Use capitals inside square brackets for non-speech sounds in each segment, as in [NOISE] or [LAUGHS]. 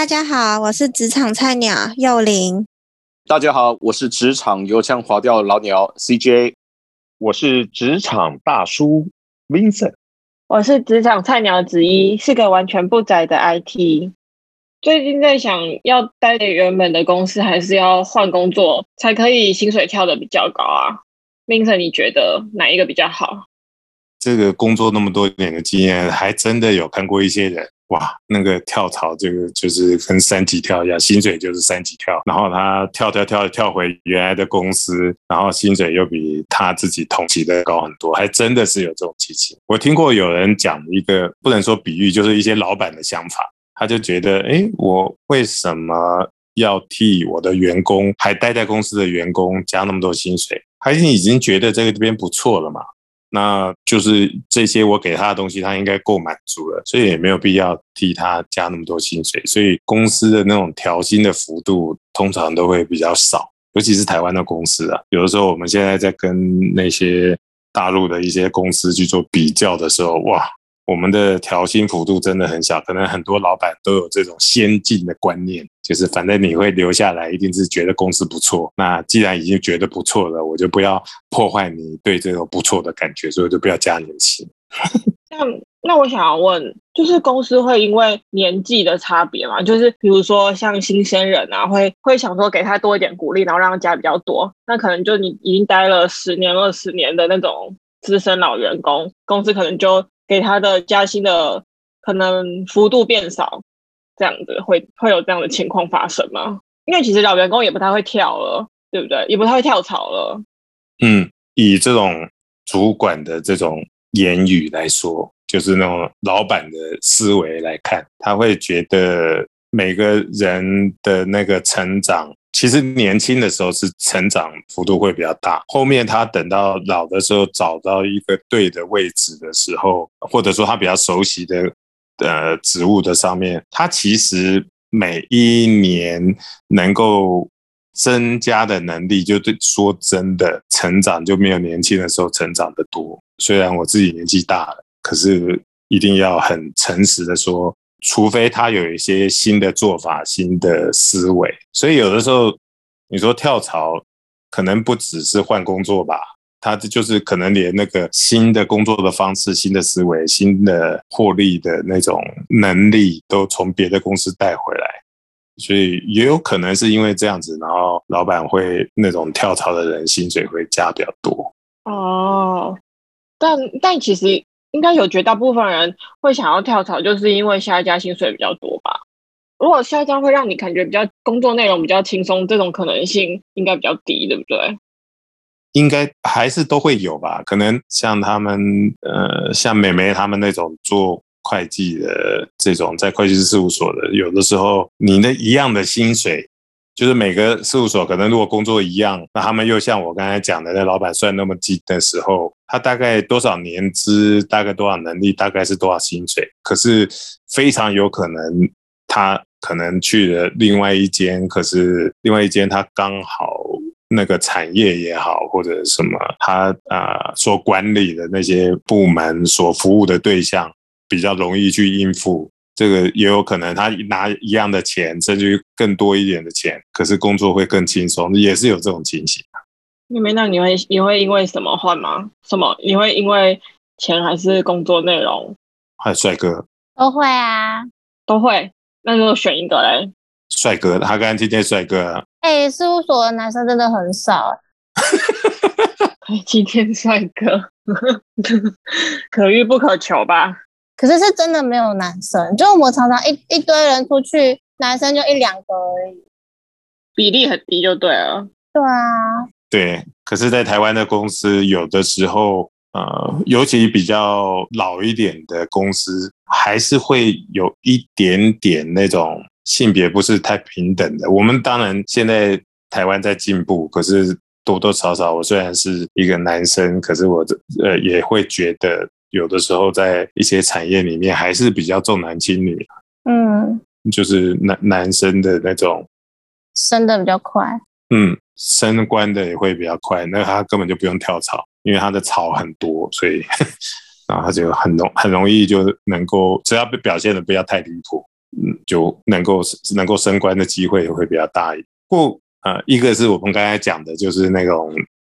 大家好，我是职场菜鸟幼玲。大家好，我是职场油腔滑调老鸟 CJ。我是职场大叔 Vincent。我是职场菜鸟子一，是个完全不宅的 IT。最近在想要待在原本的公司，还是要换工作，才可以薪水跳的比较高啊？Vincent，你觉得哪一个比较好？这个工作那么多年的经验，还真的有看过一些人。哇，那个跳槽这个就是跟三级跳一样，薪水就是三级跳，然后他跳跳跳跳回原来的公司，然后薪水又比他自己同期的高很多，还真的是有这种机器。我听过有人讲一个不能说比喻，就是一些老板的想法，他就觉得，哎，我为什么要替我的员工还待在公司的员工加那么多薪水？他已经觉得这个这边不错了嘛。那就是这些我给他的东西，他应该够满足了，所以也没有必要替他加那么多薪水。所以公司的那种调薪的幅度通常都会比较少，尤其是台湾的公司啊。有的时候我们现在在跟那些大陆的一些公司去做比较的时候，哇，我们的调薪幅度真的很小。可能很多老板都有这种先进的观念。就是反正你会留下来，一定是觉得公司不错。那既然已经觉得不错了，我就不要破坏你对这种不错的感觉，所以就不要加年薪。[LAUGHS] 那那我想要问，就是公司会因为年纪的差别嘛？就是比如说像新鲜人啊，会会想说给他多一点鼓励，然后让他加比较多。那可能就你已经待了十年、二十年的那种资深老员工，公司可能就给他的加薪的可能幅度变少。这样子会会有这样的情况发生吗？因为其实老员工也不太会跳了，对不对？也不太会跳槽了。嗯，以这种主管的这种言语来说，就是那种老板的思维来看，他会觉得每个人的那个成长，其实年轻的时候是成长幅度会比较大，后面他等到老的时候找到一个对的位置的时候，或者说他比较熟悉的。呃，职务的上面，他其实每一年能够增加的能力，就对说真的，成长就没有年轻的时候成长的多。虽然我自己年纪大了，可是一定要很诚实的说，除非他有一些新的做法、新的思维。所以有的时候，你说跳槽，可能不只是换工作吧。他这就是可能连那个新的工作的方式、新的思维、新的获利的那种能力，都从别的公司带回来，所以也有可能是因为这样子，然后老板会那种跳槽的人薪水会加比较多。哦，但但其实应该有绝大部分人会想要跳槽，就是因为下一家薪水比较多吧？如果下一家会让你感觉比较工作内容比较轻松，这种可能性应该比较低，对不对？应该还是都会有吧，可能像他们，呃，像美眉他们那种做会计的这种，在会计师事务所的，有的时候你的一样的薪水，就是每个事务所可能如果工作一样，那他们又像我刚才讲的，那老板算那么低的时候，他大概多少年资，大概多少能力，大概是多少薪水，可是非常有可能他可能去了另外一间，可是另外一间他刚好。那个产业也好，或者什么，他啊所管理的那些部门所服务的对象比较容易去应付，这个也有可能他拿一样的钱，甚至更多一点的钱，可是工作会更轻松，也是有这种情形。你没那你会你会因为什么换吗？什么你会因为钱还是工作内容？还帅哥都会啊，都会。那如果选一个嘞？帅哥，他刚刚今天帅哥。哎，事务所的男生真的很少。[LAUGHS] 今天帅哥，[LAUGHS] 可遇不可求吧？可是是真的没有男生，就我们常常一一堆人出去，男生就一两个而已，比例很低就对了。对啊，对。可是，在台湾的公司，有的时候，呃，尤其比较老一点的公司，还是会有一点点那种。性别不是太平等的。我们当然现在台湾在进步，可是多多少少，我虽然是一个男生，可是我呃也会觉得有的时候在一些产业里面还是比较重男轻女。嗯，就是男男生的那种升的比较快，嗯，升官的也会比较快。那他根本就不用跳槽，因为他的槽很多，所以然后他就很容很容易就能够，只要被表现的不要太离谱。嗯，就能够能够升官的机会也会比较大一点。不，呃，一个是我们刚才讲的，就是那种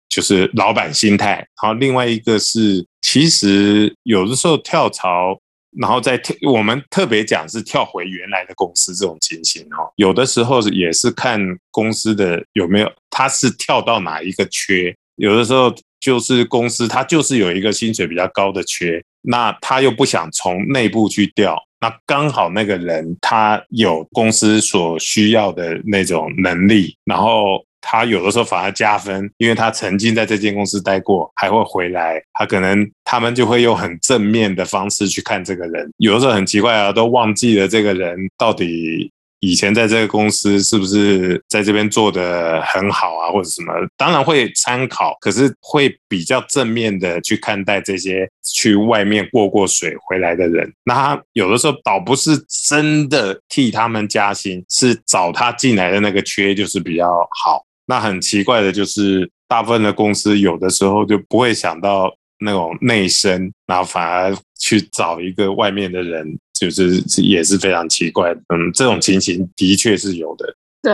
就是老板心态，然后另外一个是，其实有的时候跳槽。然后再跳，我们特别讲是跳回原来的公司这种情形哈，有的时候也是看公司的有没有，他是跳到哪一个缺，有的时候就是公司他就是有一个薪水比较高的缺，那他又不想从内部去调，那刚好那个人他有公司所需要的那种能力，然后。他有的时候反而加分，因为他曾经在这间公司待过，还会回来。他可能他们就会用很正面的方式去看这个人。有的时候很奇怪啊，都忘记了这个人到底以前在这个公司是不是在这边做的很好啊，或者什么？当然会参考，可是会比较正面的去看待这些去外面过过水回来的人。那他有的时候倒不是真的替他们加薪，是找他进来的那个缺就是比较好。那很奇怪的就是，大部分的公司有的时候就不会想到那种内生，然后反而去找一个外面的人，就是也是非常奇怪。嗯，这种情形的确是有的。对，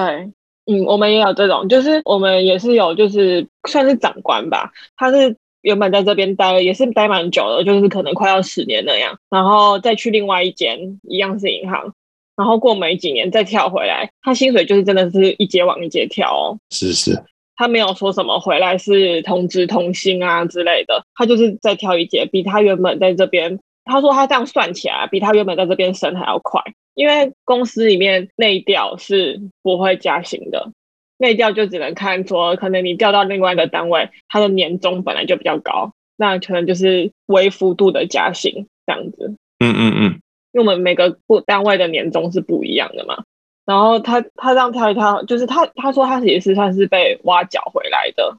嗯，我们也有这种，就是我们也是有，就是算是长官吧，他是原本在这边待了，也是待蛮久的，就是可能快要十年那样，然后再去另外一间，一样是银行。然后过没几年再跳回来，他薪水就是真的是一阶往一阶跳哦。是是，他没有说什么回来是同职同薪啊之类的，他就是再跳一阶，比他原本在这边，他说他这样算起来，比他原本在这边升还要快。因为公司里面内调是不会加薪的，内调就只能看说，可能你调到另外一个单位，他的年终本来就比较高，那可能就是微幅度的加薪这样子。嗯嗯嗯。我们每个部单位的年终是不一样的嘛，然后他他这样跳一跳，就是他他说他也是算是被挖角回来的。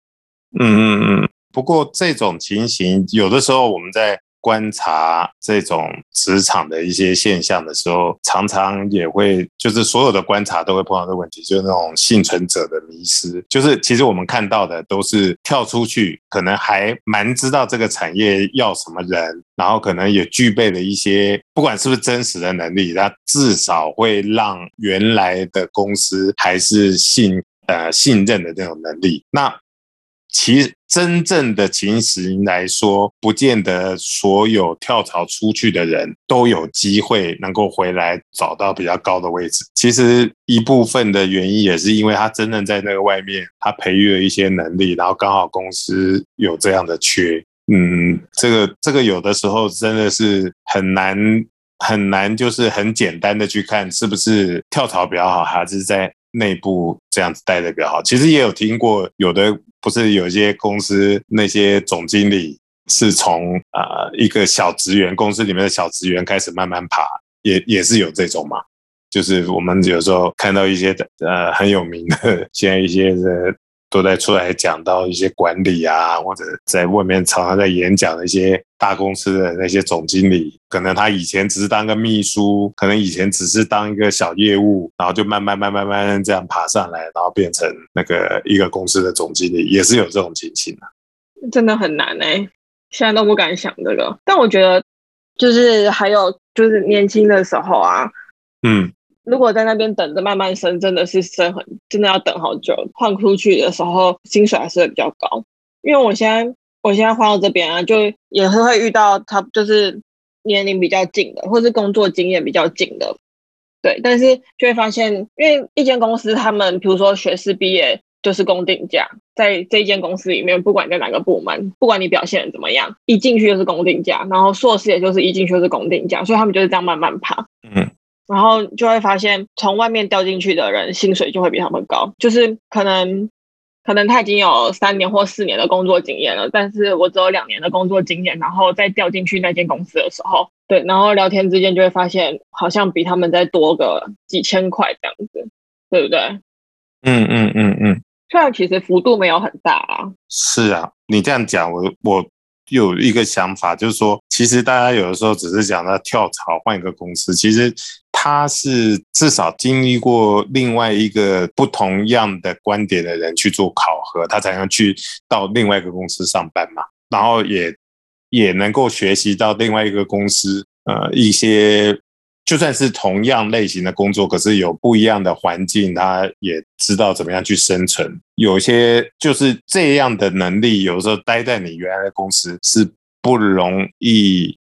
嗯嗯嗯。不过这种情形有的时候我们在。观察这种职场的一些现象的时候，常常也会就是所有的观察都会碰到这个问题，就是那种幸存者的迷失。就是其实我们看到的都是跳出去，可能还蛮知道这个产业要什么人，然后可能也具备了一些不管是不是真实的能力，他至少会让原来的公司还是信呃信任的这种能力。那其真正的情形来说，不见得所有跳槽出去的人都有机会能够回来找到比较高的位置。其实一部分的原因也是因为他真正在那个外面，他培育了一些能力，然后刚好公司有这样的缺。嗯，这个这个有的时候真的是很难很难，就是很简单的去看是不是跳槽比较好，还是在内部这样子待的比较好。其实也有听过有的。不是有一些公司那些总经理是从呃一个小职员公司里面的小职员开始慢慢爬，也也是有这种嘛。就是我们有时候看到一些呃很有名的，现在一些的都在出来讲到一些管理啊，或者在外面常常在演讲的一些大公司的那些总经理，可能他以前只是当个秘书，可能以前只是当一个小业务，然后就慢慢慢慢慢慢这样爬上来，然后变成那个一个公司的总经理，也是有这种情形的。真的很难哎，现在都不敢想这个。但我觉得，就是还有就是年轻的时候啊，嗯。如果在那边等着慢慢升，真的是升很，真的要等好久。换出去的时候，薪水还是会比较高。因为我现在，我现在换到这边啊，就也是会遇到他，就是年龄比较近的，或是工作经验比较近的，对。但是就会发现，因为一间公司，他们比如说学士毕业就是公定价，在这一间公司里面，不管在哪个部门，不管你表现怎么样，一进去就是公定价，然后硕士也就是一进去就是公定价，所以他们就是这样慢慢爬，嗯。然后就会发现，从外面调进去的人薪水就会比他们高。就是可能，可能他已经有三年或四年的工作经验了，但是我只有两年的工作经验。然后再调进去那间公司的时候，对，然后聊天之间就会发现，好像比他们再多个几千块这样子，对不对？嗯嗯嗯嗯。虽然其实幅度没有很大啊。是啊，你这样讲，我我。有一个想法，就是说，其实大家有的时候只是讲到跳槽换一个公司，其实他是至少经历过另外一个不同样的观点的人去做考核，他才能去到另外一个公司上班嘛。然后也也能够学习到另外一个公司呃一些就算是同样类型的工作，可是有不一样的环境，他也知道怎么样去生存。有些就是这样的能力，有时候待在你原来的公司是不容易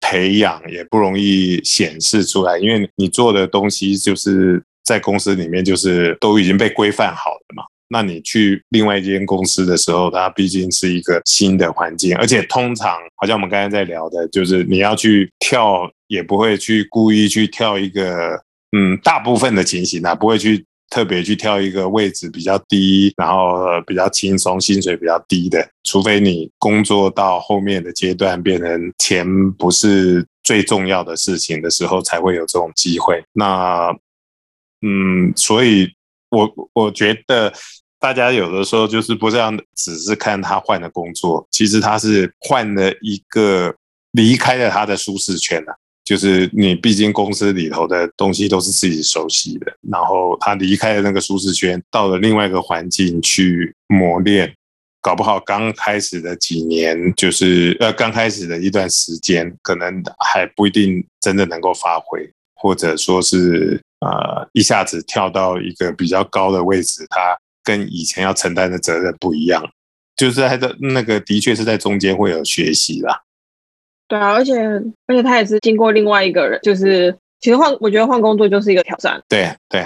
培养，也不容易显示出来，因为你做的东西就是在公司里面就是都已经被规范好了嘛。那你去另外一间公司的时候，它毕竟是一个新的环境，而且通常好像我们刚才在聊的，就是你要去跳，也不会去故意去跳一个，嗯，大部分的情形啊，不会去特别去挑一个位置比较低，然后比较轻松、薪水比较低的，除非你工作到后面的阶段变成钱不是最重要的事情的时候，才会有这种机会。那，嗯，所以。我我觉得大家有的时候就是不这样，只是看他换的工作，其实他是换了一个离开了他的舒适圈了。就是你毕竟公司里头的东西都是自己熟悉的，然后他离开了那个舒适圈，到了另外一个环境去磨练，搞不好刚开始的几年，就是呃刚开始的一段时间，可能还不一定真的能够发挥，或者说是。呃，一下子跳到一个比较高的位置，他跟以前要承担的责任不一样，就是在的那个的确是在中间会有学习啦。对啊，而且而且他也是经过另外一个人，就是其实换，我觉得换工作就是一个挑战。对对，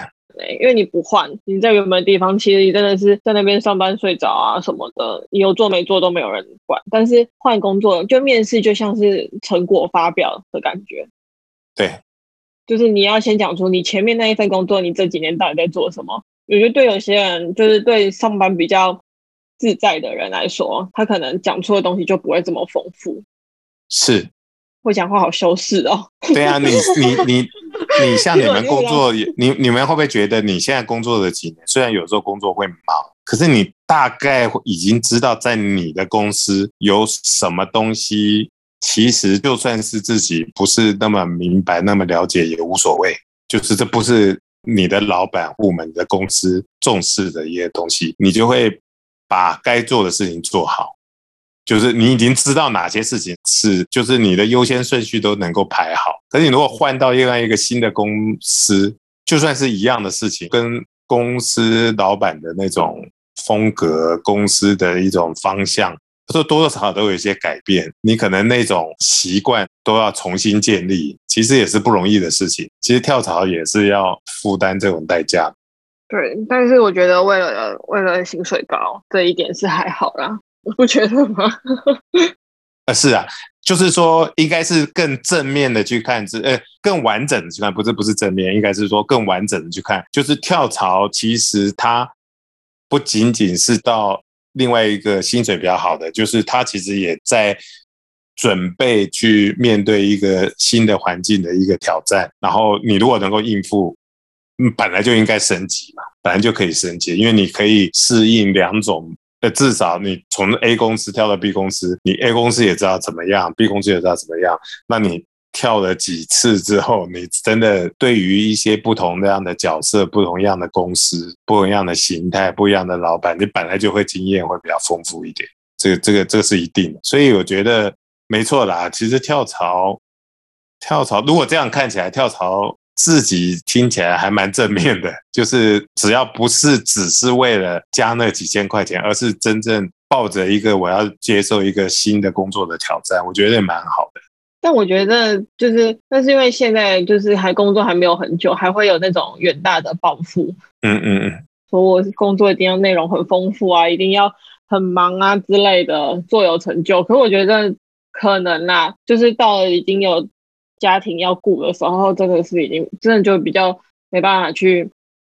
因为你不换，你在原本的地方，其实你真的是在那边上班睡着啊什么的，你有做没做都没有人管。但是换工作，就面试就像是成果发表的感觉。对。就是你要先讲出你前面那一份工作，你这几年到底在做什么？我觉得对有些人，就是对上班比较自在的人来说，他可能讲出的东西就不会这么丰富。是，会讲话好修饰哦。对啊，你你你 [LAUGHS] 你像你们工作，你你们会不会觉得你现在工作的几年，虽然有时候工作会忙，可是你大概已经知道在你的公司有什么东西？其实就算是自己不是那么明白、那么了解也无所谓，就是这不是你的老板、部门的公司重视的一些东西，你就会把该做的事情做好。就是你已经知道哪些事情是，就是你的优先顺序都能够排好。可是你如果换到另外一个新的公司，就算是一样的事情，跟公司老板的那种风格、公司的一种方向。说多多少少都有一些改变，你可能那种习惯都要重新建立，其实也是不容易的事情。其实跳槽也是要负担这种代价。对，但是我觉得为了为了薪水高这一点是还好啦，你不觉得吗？[LAUGHS] 呃，是啊，就是说应该是更正面的去看，是呃更完整的去看，不是不是正面，应该是说更完整的去看，就是跳槽其实它不仅仅是到。另外一个薪水比较好的，就是他其实也在准备去面对一个新的环境的一个挑战。然后你如果能够应付，本来就应该升级嘛，本来就可以升级，因为你可以适应两种，那，至少你从 A 公司跳到 B 公司，你 A 公司也知道怎么样，B 公司也知道怎么样，那你。跳了几次之后，你真的对于一些不同那样的角色、不同样的公司、不同样的形态、不一样的老板，你本来就会经验会比较丰富一点。这个、这个、这个是一定的。所以我觉得没错啦。其实跳槽，跳槽如果这样看起来，跳槽自己听起来还蛮正面的。[LAUGHS] 就是只要不是只是为了加那几千块钱，而是真正抱着一个我要接受一个新的工作的挑战，我觉得也蛮好的。但我觉得就是，那是因为现在就是还工作还没有很久，还会有那种远大的抱负。嗯嗯嗯，说我工作一定要内容很丰富啊，一定要很忙啊之类的，做有成就。可我觉得可能啦，就是到了已经有家庭要顾的时候，真的是已经真的就比较没办法去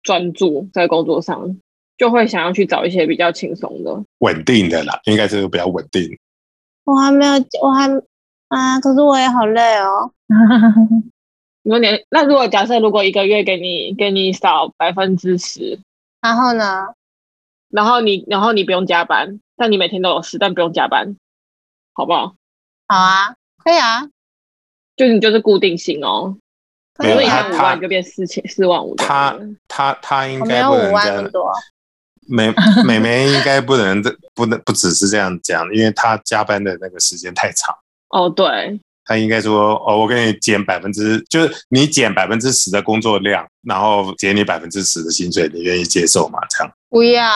专注在工作上，就会想要去找一些比较轻松的、稳定的啦，应该是比较稳定。我还没有，我还。啊！可是我也好累哦。[LAUGHS] 如果你那如果假设如果一个月给你给你少百分之十，然后呢？然后你然后你不用加班，但你每天都有事，但不用加班，好不好？好啊，可以啊。就你就是固定薪哦。没有以前五万就变四千四万五。他他他应该不能这样。[LAUGHS] 美美眉应该不能这不能不只是这样讲，因为他加班的那个时间太长。哦，对，他应该说哦，我给你减百分之，就是你减百分之十的工作量，然后减你百分之十的薪水，你愿意接受吗？这样？不要。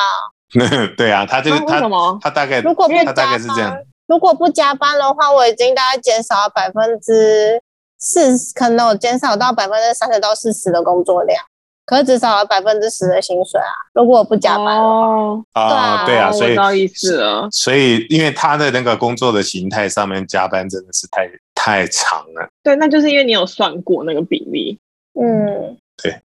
[LAUGHS] 对啊，他这个他什么他大概如果他大概是这样班，，如果不加班的话，我已经大概减少了百分之四十，可能我减少到百分之三十到四十的工作量，可是只少了百分之十的薪水啊。如果我不加班的话，哦，啊，对啊，哦所以我知道意思了。所以因为他的那个工作的形态上面加班真的是太太长了，对，那就是因为你有算过那个比例。嗯，对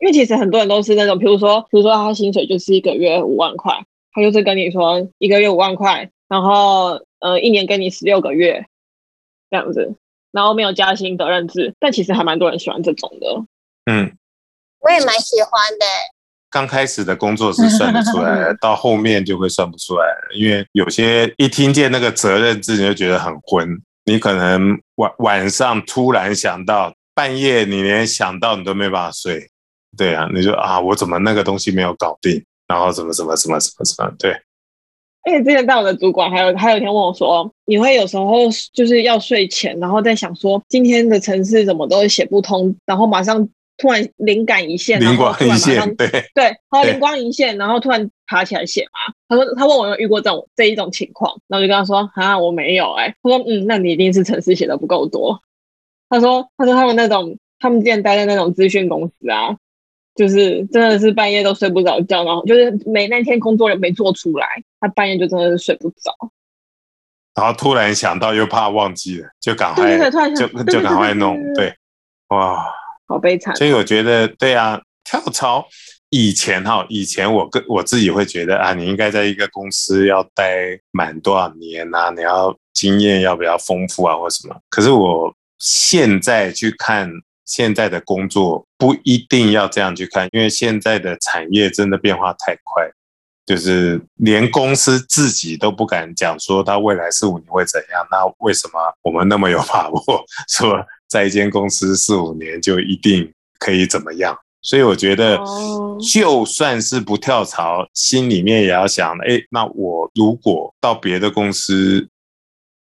因为其实很多人都是那种，比如说，比如说他薪水就是一个月五万块，他就是跟你说一个月五万块，然后呃一年给你十六个月这样子，然后没有加薪责任制，但其实还蛮多人喜欢这种的。嗯。我也蛮喜欢的。刚开始的工作是算得出来的，[LAUGHS] 到后面就会算不出来了，因为有些一听见那个责任制，你就觉得很昏。你可能晚晚上突然想到，半夜你连想到你都没办法睡，对啊，你就啊，我怎么那个东西没有搞定，然后怎么怎么怎么怎么怎么，对，而且之前带我的主管还有还有一天问我说，你会有时候就是要睡前，然后在想说今天的城市怎么都写不通，然后马上突然灵感一现，灵光一现，对，对，然后灵光一现，然后突然爬起来写嘛。他说他问我有遇过这种这一种情况，然后我就跟他说啊我没有哎、他说嗯，那你一定是城市写的不够多。他说他说他们那种他们之前待在那种资讯公司啊，就是真的是半夜都睡不着觉，然后就是没那天工作没做出来，他半夜就真的是睡不着。然后突然想到又怕忘记了，就赶快就想就赶快弄，对，哇。好悲惨。所以我觉得，对啊，跳槽以前哈，以前我跟我自己会觉得啊，你应该在一个公司要待满多少年啊，你要经验要不要丰富啊，或什么。可是我现在去看现在的工作，不一定要这样去看，因为现在的产业真的变化太快。就是连公司自己都不敢讲说它未来四五年会怎样，那为什么我们那么有把握说在一间公司四五年就一定可以怎么样？所以我觉得哦，就算是不跳槽，心里面也要想，哎，那我如果到别的公司，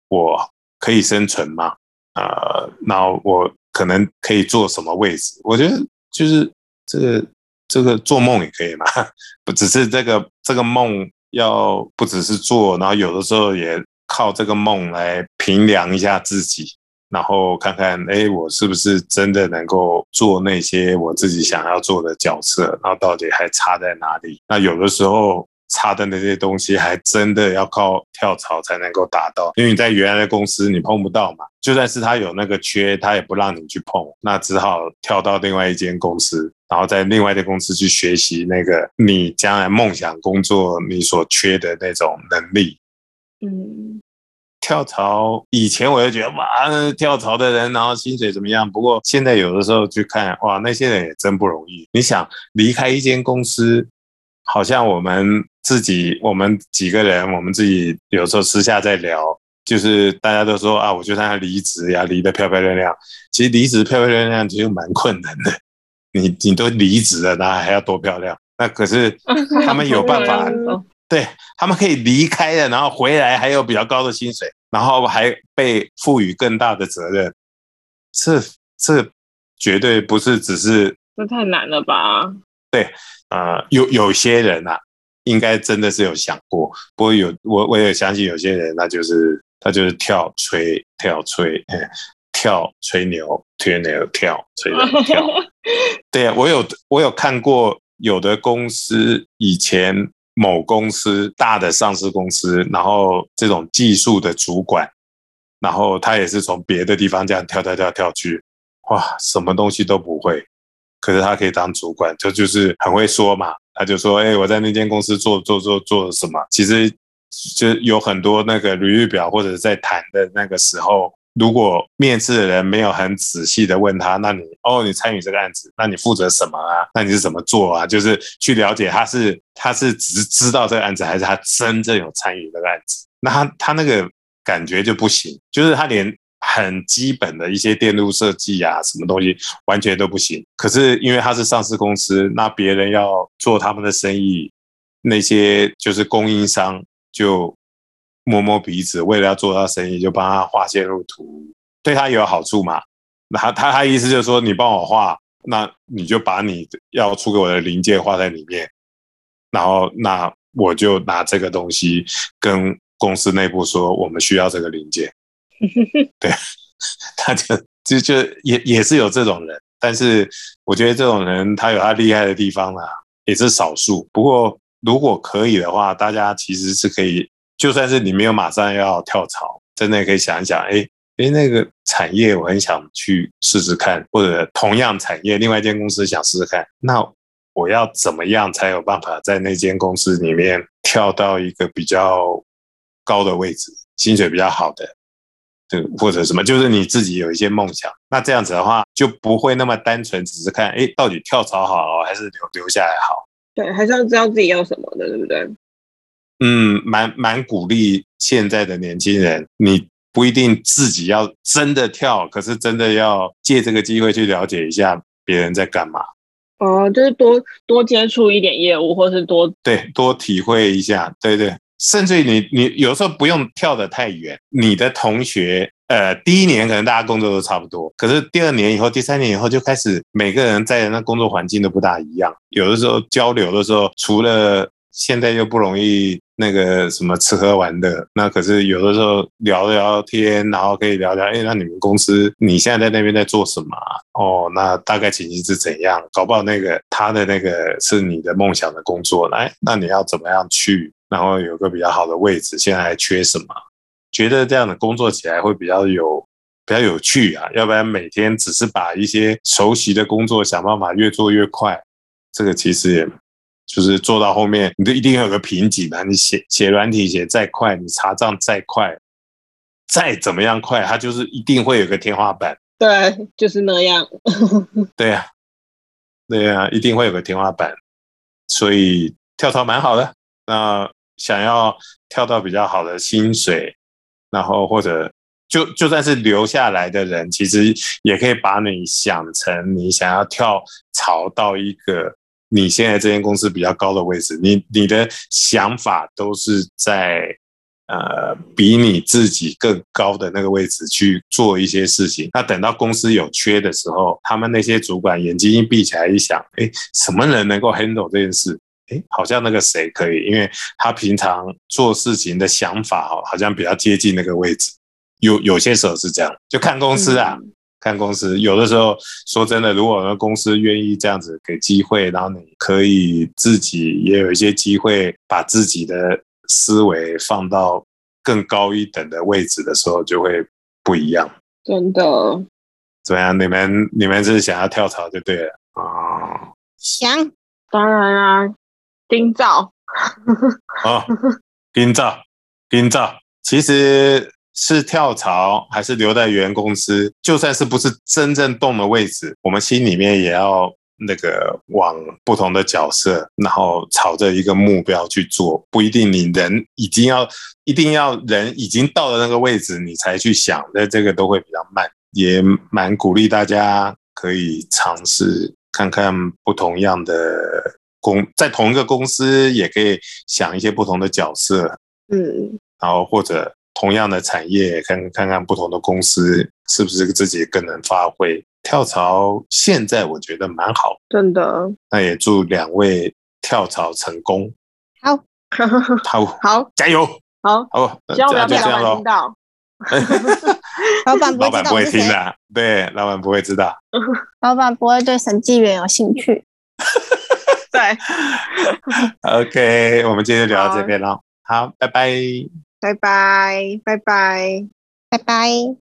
我可以生存吗？呃，那我可能可以做什么位置？我觉得就是这个这个做梦也可以嘛，[LAUGHS] 不只是这个这个梦要不只是做，然后有的时候也靠这个梦来评量一下自己，然后看看哎，我是不是真的能够做那些我自己想要做的角色，然后到底还差在哪里？那有的时候。差的那些东西还真的要靠跳槽才能够达到，因为你在原来的公司你碰不到嘛，就算是他有那个缺，他也不让你去碰，那只好跳到另外一间公司，然后在另外的公司去学习那个你将来梦想工作你所缺的那种能力。嗯，跳槽以前我就觉得哇，跳槽的人然后薪水怎么样？不过现在有的时候去看哇，那些人也真不容易。你想离开一间公司，好像我们自己我们几个人，我们自己有时候私下在聊，就是大家都说啊，我就让他离职呀，离得漂漂亮亮。其实离职漂漂亮亮其实蛮困难的，[LAUGHS] 你你都离职了，那还要多漂亮？那可是他们有办法对他们可以离开了，然后回来还有比较高的薪水，然后还被赋予更大的责任，这这绝对不是只是这太难了吧？呃有有些人啊，应该真的是有想过，不过有我我也相信有些人，那就是他就是跳吹跳吹，嘿跳 [LAUGHS] 吹牛吹牛跳吹牛跳。对啊，我有我有看过有的公司以前某公司大的上市公司，然后这种技术的主管，然后他也是从别的地方这样跳跳跳跳去，哇，什么东西都不会，可是他可以当主管，就就是很会说嘛。他就说：“哎、我在那间公司做做做做什么？”其实就有很多那个履历表或者在谈的那个时候，如果面试的人没有很仔细的问他，那你哦，你参与这个案子，那你负责什么啊？那你是怎么做啊？就是去了解他是他是只是知道这个案子，还是他真正有参与这个案子？那他他那个感觉就不行，就是他连很基本的一些电路设计啊，什么东西完全都不行。可是因为他是上市公司，那别人要做他们的生意，那些就是供应商就摸摸鼻子，为了要做到生意，就帮他画线路图，对他有好处嘛。那他他他意思就是说，你帮我画，那你就把你要出给我的零件画在里面，然后那我就拿这个东西跟公司内部说，我们需要这个零件。[LAUGHS] 对，他就就就也也是有这种人，但是我觉得这种人他有他厉害的地方啦，也是少数。不过如果可以的话，大家其实是可以，就算是你没有马上要跳槽，真的可以想一想，哎哎，那个产业我很想去试试看，或者同样产业另外一间公司想试试看，那我要怎么样才有办法在那间公司里面跳到一个比较高的位置，薪水比较好的？对，或者什么，就是你自己有一些梦想，那这样子的话就不会那么单纯，只是看哎，到底跳槽好还是留留下来好？对，还是要知道自己要什么的，对不对？嗯，蛮蛮鼓励现在的年轻人，你不一定自己要真的跳，可是真的要借这个机会去了解一下别人在干嘛。哦，就是多多接触一点业务，或是多对多体会一下，对对，甚至于你你有时候不用跳得太远，你的同学。呃，第一年可能大家工作都差不多，可是第二年以后、第三年以后就开始每个人在那工作环境都不大一样。有的时候交流的时候，除了现在又不容易那个什么吃喝玩乐，那可是有的时候聊聊天，然后可以聊聊，哎，那你们公司你现在在那边在做什么？哦，那大概情形是怎样？搞不好那个他的那个是你的梦想的工作，来，那你要怎么样去？然后有个比较好的位置，现在还缺什么？觉得这样的工作起来会比较有比较有趣啊，要不然每天只是把一些熟悉的工作想办法越做越快，这个其实也就是做到后面，你就一定有个瓶颈嘛。你写 [LAUGHS] 写软体写再快，你查账再快，再怎么样快，它就是一定会有个天花板。对，就是那样。[LAUGHS] 对呀，对呀，一定会有个天花板，所以跳槽蛮好的。那想要跳到比较好的薪水。然后或者就就算是留下来的人，其实也可以把你想成你想要跳槽到一个你现在这间公司比较高的位置，你你的想法都是在呃比你自己更高的那个位置去做一些事情。那等到公司有缺的时候，他们那些主管眼睛一闭起来一想，哎，什么人能够 handle 这件事？哎，好像那个谁可以，因为他平常做事情的想法哦，好像比较接近那个位置。有有些时候是这样，就看公司啊，看公司。有的时候说真的，如果那公司愿意这样子给机会，然后你可以自己也有一些机会，把自己的思维放到更高一等的位置的时候，就会不一样。真的？怎么样？你们你们是想要跳槽就对了啊？想，当然啊。冰灶，哦，冰灶，冰灶，其实是跳槽还是留在原公司？就算是不是真正动的位置，我们心里面也要那个往不同的角色，然后朝着一个目标去做。不一定你人已经要，一定要人已经到了那个位置，你才去想，那这个都会比较慢。也蛮鼓励大家可以尝试看看不同样的。公在同一个公司也可以想一些不同的角色，嗯，然后或者同样的产业，看看看不同的公司是不是自己更能发挥。跳槽现在我觉得蛮好，真的。那也祝两位跳槽成功。好，[LAUGHS] 好，好，加油，好，好，希望不要被老板听到。[LAUGHS] 老板老板不会听的，对，老板不会知道。[LAUGHS] 老板不会对审计员有兴趣。对，OK，我们今天就聊到这边了。好，拜拜，拜拜，拜拜，拜拜。